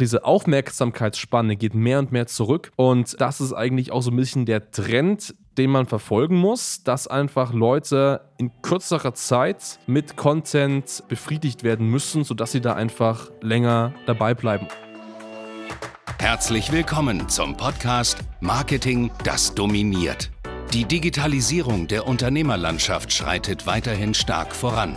diese Aufmerksamkeitsspanne geht mehr und mehr zurück. Und das ist eigentlich auch so ein bisschen der Trend, den man verfolgen muss, dass einfach Leute in kürzerer Zeit mit Content befriedigt werden müssen, sodass sie da einfach länger dabei bleiben. Herzlich willkommen zum Podcast Marketing, das dominiert. Die Digitalisierung der Unternehmerlandschaft schreitet weiterhin stark voran.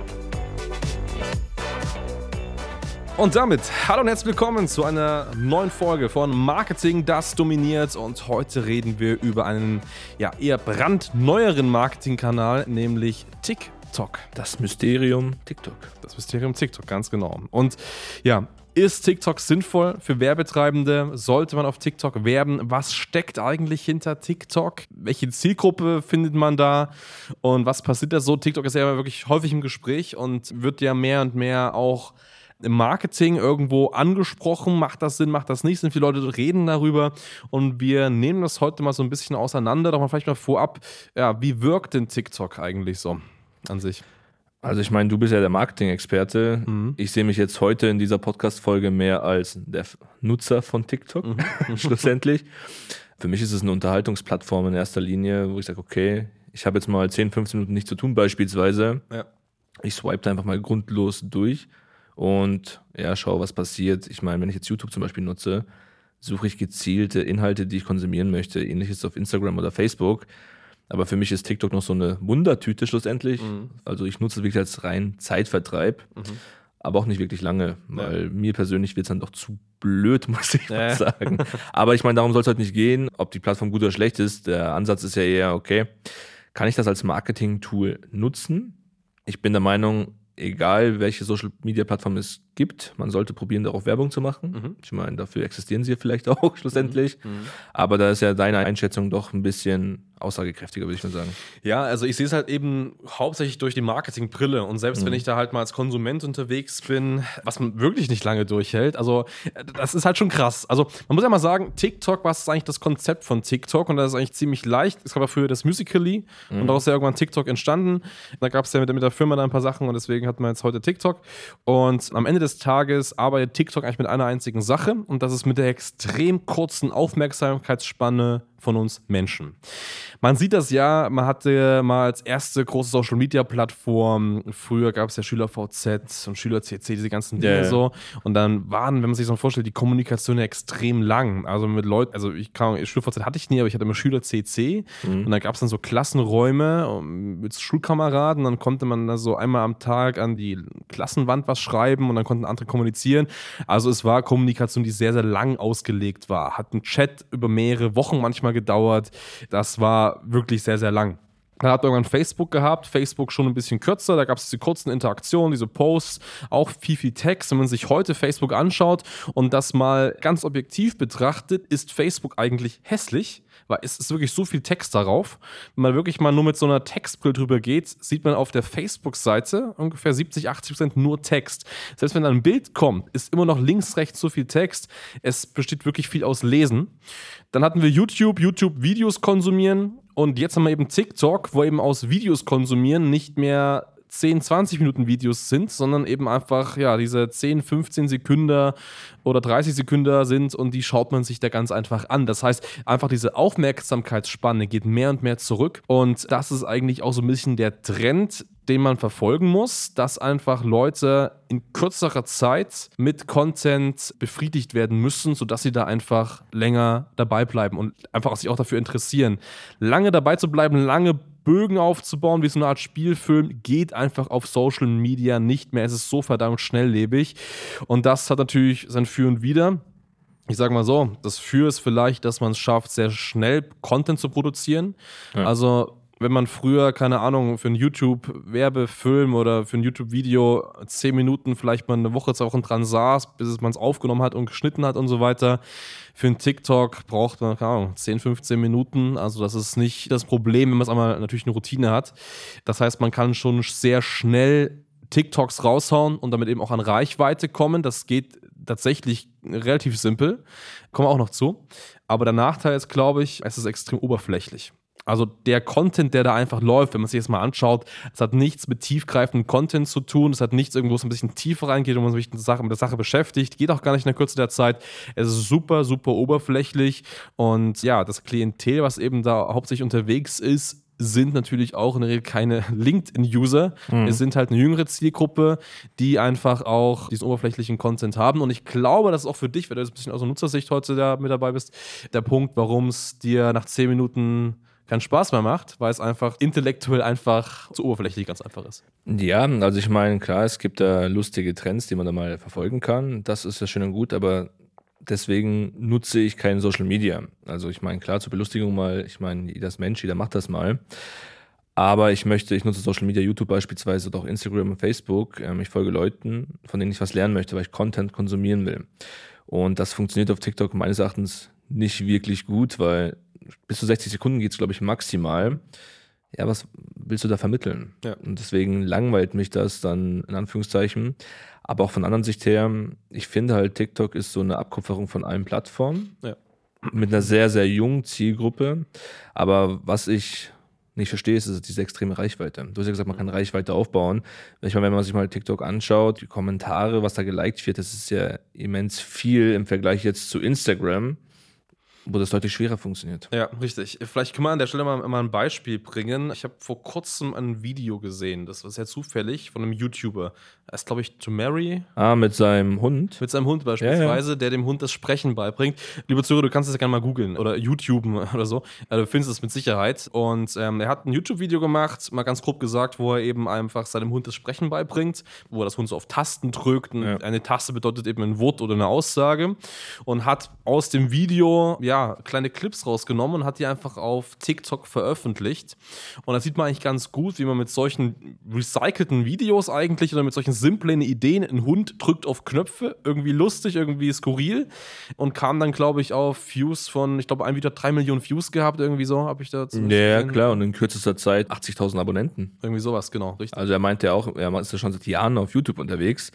Und damit hallo und herzlich willkommen zu einer neuen Folge von Marketing, das dominiert. Und heute reden wir über einen ja, eher brandneueren Marketingkanal, nämlich TikTok. Das Mysterium TikTok. Das Mysterium TikTok, ganz genau. Und ja, ist TikTok sinnvoll für Werbetreibende? Sollte man auf TikTok werben? Was steckt eigentlich hinter TikTok? Welche Zielgruppe findet man da? Und was passiert da so? TikTok ist ja wirklich häufig im Gespräch und wird ja mehr und mehr auch im Marketing irgendwo angesprochen. Macht das Sinn, macht das nicht? Sind viele Leute reden darüber und wir nehmen das heute mal so ein bisschen auseinander. Doch mal vielleicht mal vorab, ja, wie wirkt denn TikTok eigentlich so an sich? Also ich meine, du bist ja der Marketing-Experte. Mhm. Ich sehe mich jetzt heute in dieser Podcast-Folge mehr als der Nutzer von TikTok, mhm. schlussendlich. Für mich ist es eine Unterhaltungsplattform in erster Linie, wo ich sage, okay, ich habe jetzt mal 10, 15 Minuten nichts zu tun beispielsweise. Ja. Ich swipe einfach mal grundlos durch und ja, schau, was passiert. Ich meine, wenn ich jetzt YouTube zum Beispiel nutze, suche ich gezielte Inhalte, die ich konsumieren möchte. Ähnliches auf Instagram oder Facebook. Aber für mich ist TikTok noch so eine Wundertüte schlussendlich. Mhm. Also ich nutze es wirklich als rein Zeitvertreib, mhm. aber auch nicht wirklich lange, weil ja. mir persönlich wird es dann doch zu blöd, muss ich ja. mal sagen. aber ich meine, darum soll es halt nicht gehen, ob die Plattform gut oder schlecht ist. Der Ansatz ist ja eher, okay, kann ich das als Marketing-Tool nutzen? Ich bin der Meinung, egal welche Social Media Plattform es gibt, man sollte probieren, darauf Werbung zu machen. Mhm. Ich meine, dafür existieren sie vielleicht auch schlussendlich. Mhm. mhm. Aber da ist ja deine Einschätzung doch ein bisschen aussagekräftiger, würde ich mal sagen. Ja, also ich sehe es halt eben hauptsächlich durch die Marketingbrille. Und selbst mhm. wenn ich da halt mal als Konsument unterwegs bin, was man wirklich nicht lange durchhält, also das ist halt schon krass. Also man muss ja mal sagen, TikTok, was ist eigentlich das Konzept von TikTok? Und das ist eigentlich ziemlich leicht. Es gab ja früher das Musical.ly mhm. und daraus ist ja irgendwann TikTok entstanden. Da gab es ja mit, mit der Firma da ein paar Sachen und deswegen hat man jetzt heute TikTok. Und am Ende des Tages arbeitet TikTok eigentlich mit einer einzigen Sache und das ist mit der extrem kurzen Aufmerksamkeitsspanne von uns Menschen. Man sieht das ja, man hatte mal als erste große Social Media Plattform, früher gab es ja SchülerVZ und SchülerCC, diese ganzen Dinge yeah. so. Und dann waren, wenn man sich so vorstellt, die Kommunikation ja extrem lang. Also mit Leuten, also ich kann, SchülerVZ hatte ich nie, aber ich hatte immer SchülerCC mhm. und da gab es dann so Klassenräume mit Schulkameraden. Dann konnte man da so einmal am Tag an die Klassenwand was schreiben und dann konnten andere kommunizieren. Also es war Kommunikation, die sehr, sehr lang ausgelegt war. Hat ein Chat über mehrere Wochen manchmal mal gedauert. Das war wirklich sehr, sehr lang. Dann hat irgendwann Facebook gehabt, Facebook schon ein bisschen kürzer, da gab es diese kurzen Interaktionen, diese Posts, auch viel, viel Text. Wenn man sich heute Facebook anschaut und das mal ganz objektiv betrachtet, ist Facebook eigentlich hässlich, weil es ist wirklich so viel Text darauf. Wenn man wirklich mal nur mit so einer Textbrille drüber geht, sieht man auf der Facebook-Seite ungefähr 70, 80 Prozent nur Text. Selbst wenn ein Bild kommt, ist immer noch links, rechts so viel Text. Es besteht wirklich viel aus Lesen. Dann hatten wir YouTube, YouTube-Videos konsumieren und jetzt haben wir eben TikTok, wo eben aus Videos konsumieren nicht mehr 10, 20 Minuten Videos sind, sondern eben einfach, ja, diese 10, 15 Sekunden oder 30 Sekunden sind und die schaut man sich da ganz einfach an. Das heißt, einfach diese Aufmerksamkeitsspanne geht mehr und mehr zurück und das ist eigentlich auch so ein bisschen der Trend, den man verfolgen muss, dass einfach Leute in kürzerer Zeit mit Content befriedigt werden müssen, sodass sie da einfach länger dabei bleiben und einfach sich auch dafür interessieren. Lange dabei zu bleiben, lange Bögen aufzubauen, wie so eine Art Spielfilm, geht einfach auf Social Media nicht mehr. Es ist so verdammt schnelllebig. Und das hat natürlich sein Für und Wider. Ich sage mal so, das Für ist vielleicht, dass man es schafft, sehr schnell Content zu produzieren. Ja. Also wenn man früher, keine Ahnung, für einen YouTube-Werbefilm oder für ein YouTube-Video zehn Minuten vielleicht mal eine Woche, zwei Wochen dran saß, bis man es aufgenommen hat und geschnitten hat und so weiter. Für einen TikTok braucht man, keine Ahnung, 10, 15 Minuten. Also das ist nicht das Problem, wenn man es einmal natürlich eine Routine hat. Das heißt, man kann schon sehr schnell TikToks raushauen und damit eben auch an Reichweite kommen. Das geht tatsächlich relativ simpel. Kommen wir auch noch zu. Aber der Nachteil ist, glaube ich, es ist extrem oberflächlich. Also der Content, der da einfach läuft, wenn man sich das mal anschaut, es hat nichts mit tiefgreifendem Content zu tun, es hat nichts irgendwo, es ein bisschen tiefer reingeht, wo man sich mit der, Sache, mit der Sache beschäftigt, geht auch gar nicht in der Kürze der Zeit. Es ist super, super oberflächlich und ja, das Klientel, was eben da hauptsächlich unterwegs ist, sind natürlich auch in der Regel keine LinkedIn-User. Mhm. Es sind halt eine jüngere Zielgruppe, die einfach auch diesen oberflächlichen Content haben. Und ich glaube, das ist auch für dich, wenn du jetzt ein bisschen aus der Nutzersicht heute da mit dabei bist, der Punkt, warum es dir nach zehn Minuten keinen Spaß mehr macht, weil es einfach intellektuell einfach zu oberflächlich ganz einfach ist. Ja, also ich meine, klar, es gibt da lustige Trends, die man da mal verfolgen kann. Das ist ja schön und gut, aber deswegen nutze ich kein Social Media. Also ich meine, klar, zur Belustigung mal, ich meine, jeder ist Mensch, jeder macht das mal. Aber ich möchte, ich nutze Social Media, YouTube beispielsweise oder auch Instagram und Facebook. Ähm, ich folge Leuten, von denen ich was lernen möchte, weil ich Content konsumieren will. Und das funktioniert auf TikTok meines Erachtens nicht wirklich gut, weil bis zu 60 Sekunden geht es, glaube ich, maximal. Ja, was willst du da vermitteln? Ja. Und deswegen langweilt mich das dann in Anführungszeichen. Aber auch von anderen Sicht her, ich finde halt, TikTok ist so eine Abkupferung von allen Plattformen. Ja. Mit einer sehr, sehr jungen Zielgruppe. Aber was ich nicht verstehe, ist, diese extreme Reichweite. Du hast ja gesagt, man kann Reichweite aufbauen. Ich meine, wenn man sich mal TikTok anschaut, die Kommentare, was da geliked wird, das ist ja immens viel im Vergleich jetzt zu Instagram wo das deutlich schwerer funktioniert. Ja, richtig. Vielleicht können wir an der Stelle mal, mal ein Beispiel bringen. Ich habe vor kurzem ein Video gesehen, das war sehr zufällig, von einem YouTuber. Er ist, glaube ich, To Mary. Ah, mit seinem Hund. Mit seinem Hund beispielsweise, ja, ja. der dem Hund das Sprechen beibringt. Liebe Zuhörer, du kannst es ja gerne mal googeln oder YouTuben oder so. du findest es mit Sicherheit. Und ähm, er hat ein YouTube-Video gemacht, mal ganz grob gesagt, wo er eben einfach seinem Hund das Sprechen beibringt, wo er das Hund so auf Tasten drückt. Ja. Eine Taste bedeutet eben ein Wort oder eine Aussage. Und hat aus dem Video, ja, ja, kleine Clips rausgenommen und hat die einfach auf TikTok veröffentlicht. Und da sieht man eigentlich ganz gut, wie man mit solchen recycelten Videos eigentlich oder mit solchen simplen Ideen, ein Hund drückt auf Knöpfe, irgendwie lustig, irgendwie skurril und kam dann, glaube ich, auf Views von, ich glaube, ein Video hat drei Millionen Views gehabt, irgendwie so, habe ich da Ja, klar, und in kürzester Zeit 80.000 Abonnenten. Irgendwie sowas, genau, richtig. Also er meinte ja auch, er ist ja schon seit Jahren auf YouTube unterwegs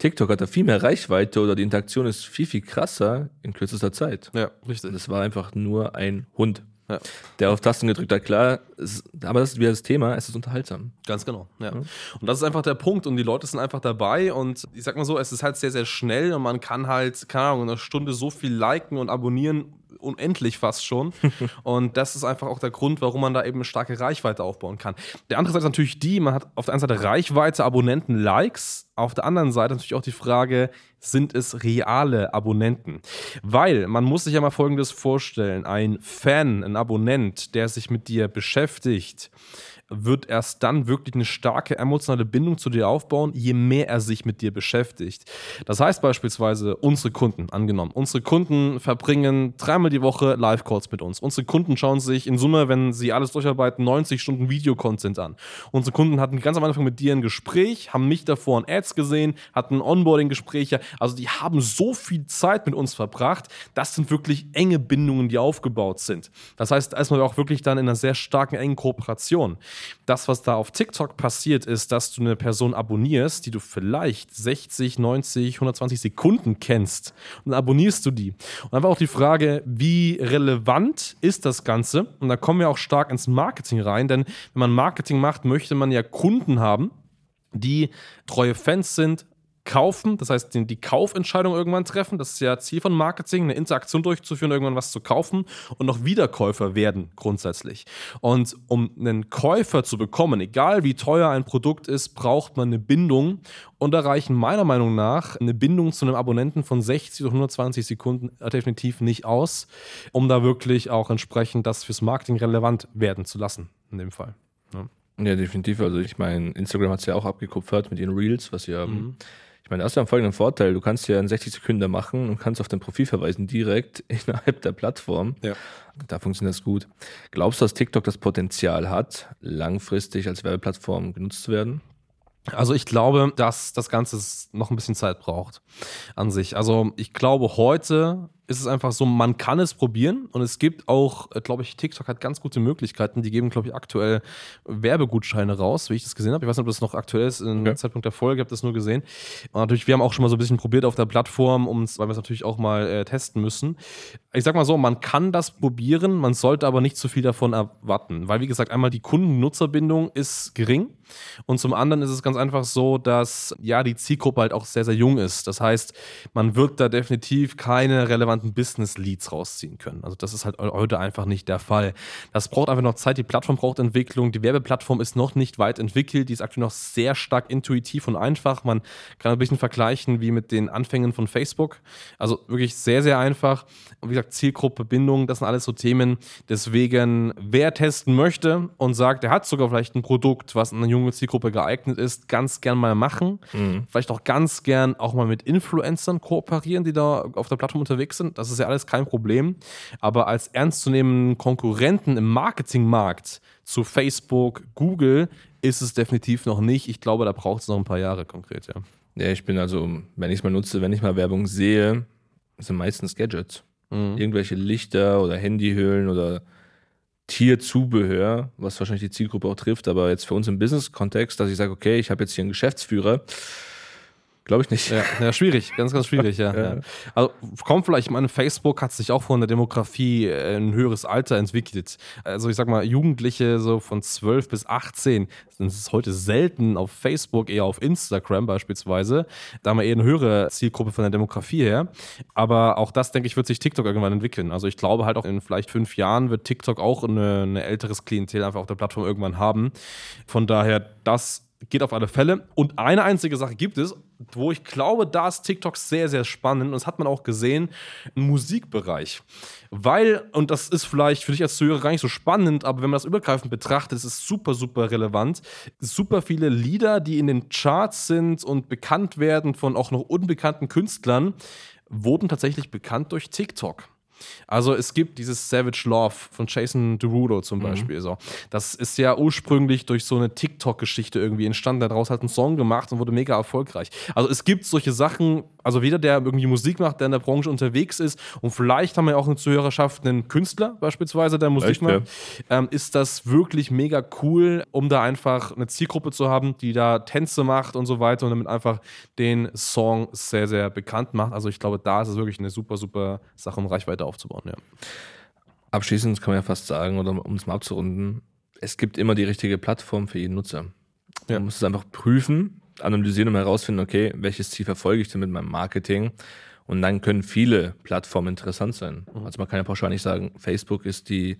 TikTok hat da viel mehr Reichweite oder die Interaktion ist viel, viel krasser in kürzester Zeit. Ja, richtig. Und es war einfach nur ein Hund, ja. der auf Tasten gedrückt hat. Klar, es, aber das ist wieder das Thema, es ist unterhaltsam. Ganz genau, ja. Und das ist einfach der Punkt und die Leute sind einfach dabei und ich sag mal so, es ist halt sehr, sehr schnell und man kann halt, keine Ahnung, in einer Stunde so viel liken und abonnieren, unendlich fast schon. und das ist einfach auch der Grund, warum man da eben eine starke Reichweite aufbauen kann. Der andere Seite ist natürlich die, man hat auf der einen Seite Reichweite, Abonnenten, Likes, auf der anderen Seite natürlich auch die Frage, sind es reale Abonnenten? Weil man muss sich ja mal Folgendes vorstellen, ein Fan, ein Abonnent, der sich mit dir beschäftigt, wird erst dann wirklich eine starke emotionale Bindung zu dir aufbauen, je mehr er sich mit dir beschäftigt. Das heißt beispielsweise unsere Kunden, angenommen, unsere Kunden verbringen dreimal die Woche Live-Calls mit uns. Unsere Kunden schauen sich in Summe, wenn sie alles durcharbeiten, 90 Stunden Videocontent an. Unsere Kunden hatten ganz am Anfang mit dir ein Gespräch, haben mich davor in Ads gesehen, hatten Onboarding-Gespräche. Also die haben so viel Zeit mit uns verbracht. Das sind wirklich enge Bindungen, die aufgebaut sind. Das heißt, man auch wirklich dann in einer sehr starken, engen Kooperation. Das, was da auf TikTok passiert, ist, dass du eine Person abonnierst, die du vielleicht 60, 90, 120 Sekunden kennst. Und dann abonnierst du die. Und einfach auch die Frage, wie relevant ist das Ganze? Und da kommen wir auch stark ins Marketing rein, denn wenn man Marketing macht, möchte man ja Kunden haben, die treue Fans sind, kaufen, das heißt die, die Kaufentscheidung irgendwann treffen. Das ist ja Ziel von Marketing, eine Interaktion durchzuführen, irgendwann was zu kaufen und noch Wiederkäufer werden grundsätzlich. Und um einen Käufer zu bekommen, egal wie teuer ein Produkt ist, braucht man eine Bindung und da reichen meiner Meinung nach eine Bindung zu einem Abonnenten von 60 oder 120 Sekunden definitiv nicht aus, um da wirklich auch entsprechend das fürs Marketing relevant werden zu lassen in dem Fall. Ja. Ja, definitiv. Also ich meine, Instagram hat es ja auch abgekupfert mit ihren Reels, was ja mhm Ich meine, das ist ja folgenden Vorteil. Du kannst ja in 60 Sekunden machen und kannst auf dein Profil verweisen, direkt innerhalb der Plattform. Ja. Da funktioniert das gut. Glaubst du, dass TikTok das Potenzial hat, langfristig als Werbeplattform genutzt zu werden? Also ich glaube, dass das Ganze noch ein bisschen Zeit braucht an sich. Also ich glaube, heute ist es einfach so, man kann es probieren und es gibt auch, äh, glaube ich, TikTok hat ganz gute Möglichkeiten. Die geben, glaube ich, aktuell Werbegutscheine raus, wie ich das gesehen habe. Ich weiß nicht, ob das noch aktuell ist. Im okay. Zeitpunkt der Folge habe das nur gesehen. Und natürlich, wir haben auch schon mal so ein bisschen probiert auf der Plattform, weil wir es natürlich auch mal äh, testen müssen. Ich sag mal so, man kann das probieren, man sollte aber nicht zu viel davon erwarten, weil wie gesagt, einmal die Kunden-Nutzerbindung ist gering und zum anderen ist es ganz einfach so, dass ja die Zielgruppe halt auch sehr, sehr jung ist. Das heißt, man wird da definitiv keine relevanten Business-Leads rausziehen können. Also das ist halt heute einfach nicht der Fall. Das braucht einfach noch Zeit, die Plattform braucht Entwicklung, die Werbeplattform ist noch nicht weit entwickelt, die ist aktuell noch sehr stark intuitiv und einfach. Man kann ein bisschen vergleichen wie mit den Anfängen von Facebook. Also wirklich sehr, sehr einfach. Und wie gesagt, Zielgruppe, Bindung, das sind alles so Themen. Deswegen, wer testen möchte und sagt, er hat sogar vielleicht ein Produkt, was an eine junge Zielgruppe geeignet ist, ganz gern mal machen. Mhm. Vielleicht auch ganz gern auch mal mit Influencern kooperieren, die da auf der Plattform unterwegs sind. Das ist ja alles kein Problem. Aber als ernstzunehmenden Konkurrenten im Marketingmarkt zu Facebook, Google ist es definitiv noch nicht. Ich glaube, da braucht es noch ein paar Jahre konkret, ja. Ja, ich bin also, wenn ich es mal nutze, wenn ich mal Werbung sehe, sind meistens Gadgets. Mhm. Irgendwelche Lichter oder Handyhüllen oder Tierzubehör, was wahrscheinlich die Zielgruppe auch trifft, aber jetzt für uns im Business-Kontext, dass ich sage, okay, ich habe jetzt hier einen Geschäftsführer, Glaube ich nicht. Ja, ja, schwierig, ganz, ganz schwierig, ja. ja. Also kommt vielleicht, ich meine, Facebook hat sich auch von der Demografie äh, ein höheres Alter entwickelt. Also ich sag mal, Jugendliche so von 12 bis 18 sind es heute selten auf Facebook, eher auf Instagram beispielsweise. Da haben wir eher eine höhere Zielgruppe von der Demografie her. Aber auch das, denke ich, wird sich TikTok irgendwann entwickeln. Also ich glaube halt auch in vielleicht fünf Jahren wird TikTok auch eine, eine älteres Klientel einfach auf der Plattform irgendwann haben. Von daher, das geht auf alle Fälle. Und eine einzige Sache gibt es, wo ich glaube, da ist TikTok sehr, sehr spannend. Und das hat man auch gesehen im Musikbereich. Weil, und das ist vielleicht für dich als Zuhörer gar nicht so spannend, aber wenn man das übergreifend betrachtet, ist es super, super relevant. Super viele Lieder, die in den Charts sind und bekannt werden von auch noch unbekannten Künstlern, wurden tatsächlich bekannt durch TikTok. Also es gibt dieses Savage Love von Jason Derulo zum mhm. Beispiel. Mhm. So. Das ist ja ursprünglich durch so eine TikTok-Geschichte irgendwie entstanden. Daraus hat ein Song gemacht und wurde mega erfolgreich. Also es gibt solche Sachen, also jeder, der irgendwie Musik macht, der in der Branche unterwegs ist und vielleicht haben wir auch eine Zuhörerschaft, einen Künstler beispielsweise, der Musik Echt, macht, ja? ähm, ist das wirklich mega cool, um da einfach eine Zielgruppe zu haben, die da Tänze macht und so weiter und damit einfach den Song sehr, sehr bekannt macht. Also ich glaube, da ist es wirklich eine super, super Sache, um Reichweite aufzubauen. Ja. Abschließend kann man ja fast sagen, oder um es mal abzurunden, es gibt immer die richtige Plattform für jeden Nutzer. Man ja. muss es einfach prüfen, analysieren und herausfinden, okay, welches Ziel verfolge ich denn mit meinem Marketing? Und dann können viele Plattformen interessant sein. Mhm. Also man kann ja pauschal nicht sagen, Facebook ist die,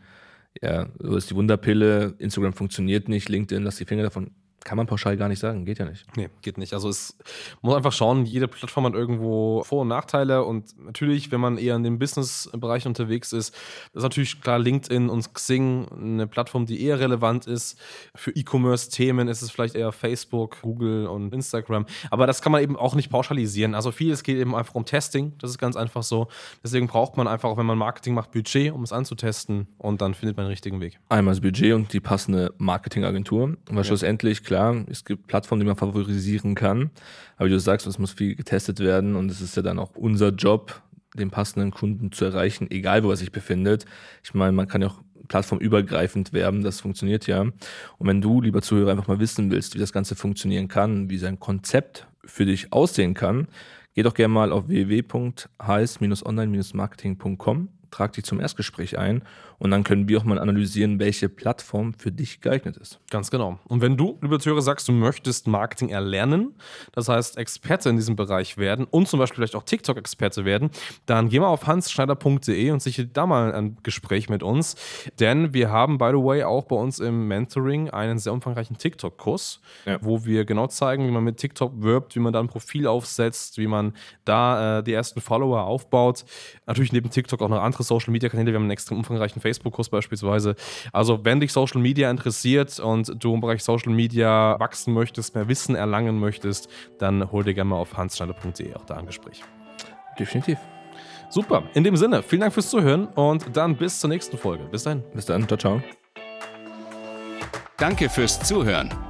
ja, so ist die Wunderpille, Instagram funktioniert nicht, LinkedIn, lass die Finger davon. Kann man pauschal gar nicht sagen, geht ja nicht. Nee, geht nicht. Also es muss einfach schauen, jede Plattform hat irgendwo Vor- und Nachteile und natürlich, wenn man eher in dem Business-Bereich unterwegs ist, ist natürlich klar LinkedIn und Xing eine Plattform, die eher relevant ist. Für E-Commerce-Themen ist es vielleicht eher Facebook, Google und Instagram. Aber das kann man eben auch nicht pauschalisieren. Also vieles geht eben einfach um Testing, das ist ganz einfach so. Deswegen braucht man einfach, auch wenn man Marketing macht, Budget, um es anzutesten und dann findet man den richtigen Weg. Einmal das Budget und die passende Marketingagentur, weil ja. schlussendlich klar, es gibt Plattformen, die man favorisieren kann. Aber wie du sagst, es muss viel getestet werden und es ist ja dann auch unser Job, den passenden Kunden zu erreichen, egal wo er sich befindet. Ich meine, man kann ja auch plattformübergreifend werben, das funktioniert ja. Und wenn du, lieber Zuhörer, einfach mal wissen willst, wie das Ganze funktionieren kann, wie sein Konzept für dich aussehen kann, geh doch gerne mal auf www.hs-online-marketing.com trag dich zum Erstgespräch ein und dann können wir auch mal analysieren, welche Plattform für dich geeignet ist. Ganz genau. Und wenn du, liebe Zuhörer, sagst, du möchtest Marketing erlernen, das heißt Experte in diesem Bereich werden und zum Beispiel vielleicht auch TikTok-Experte werden, dann geh mal auf hansschneider.de und sichere da mal ein Gespräch mit uns. Denn wir haben, by the way, auch bei uns im Mentoring einen sehr umfangreichen TikTok-Kurs, ja. wo wir genau zeigen, wie man mit TikTok wirbt, wie man da ein Profil aufsetzt, wie man da äh, die ersten Follower aufbaut. Natürlich neben TikTok auch noch andere Social-Media-Kanäle. Wir haben einen extrem umfangreichen Facebook Facebook-Kurs beispielsweise. Also, wenn dich Social Media interessiert und du im Bereich Social Media wachsen möchtest, mehr Wissen erlangen möchtest, dann hol dir gerne mal auf hansschneider.de auch da ein Gespräch. Definitiv. Super. In dem Sinne, vielen Dank fürs Zuhören und dann bis zur nächsten Folge. Bis dahin. Bis dann. Ciao, ciao. Danke fürs Zuhören.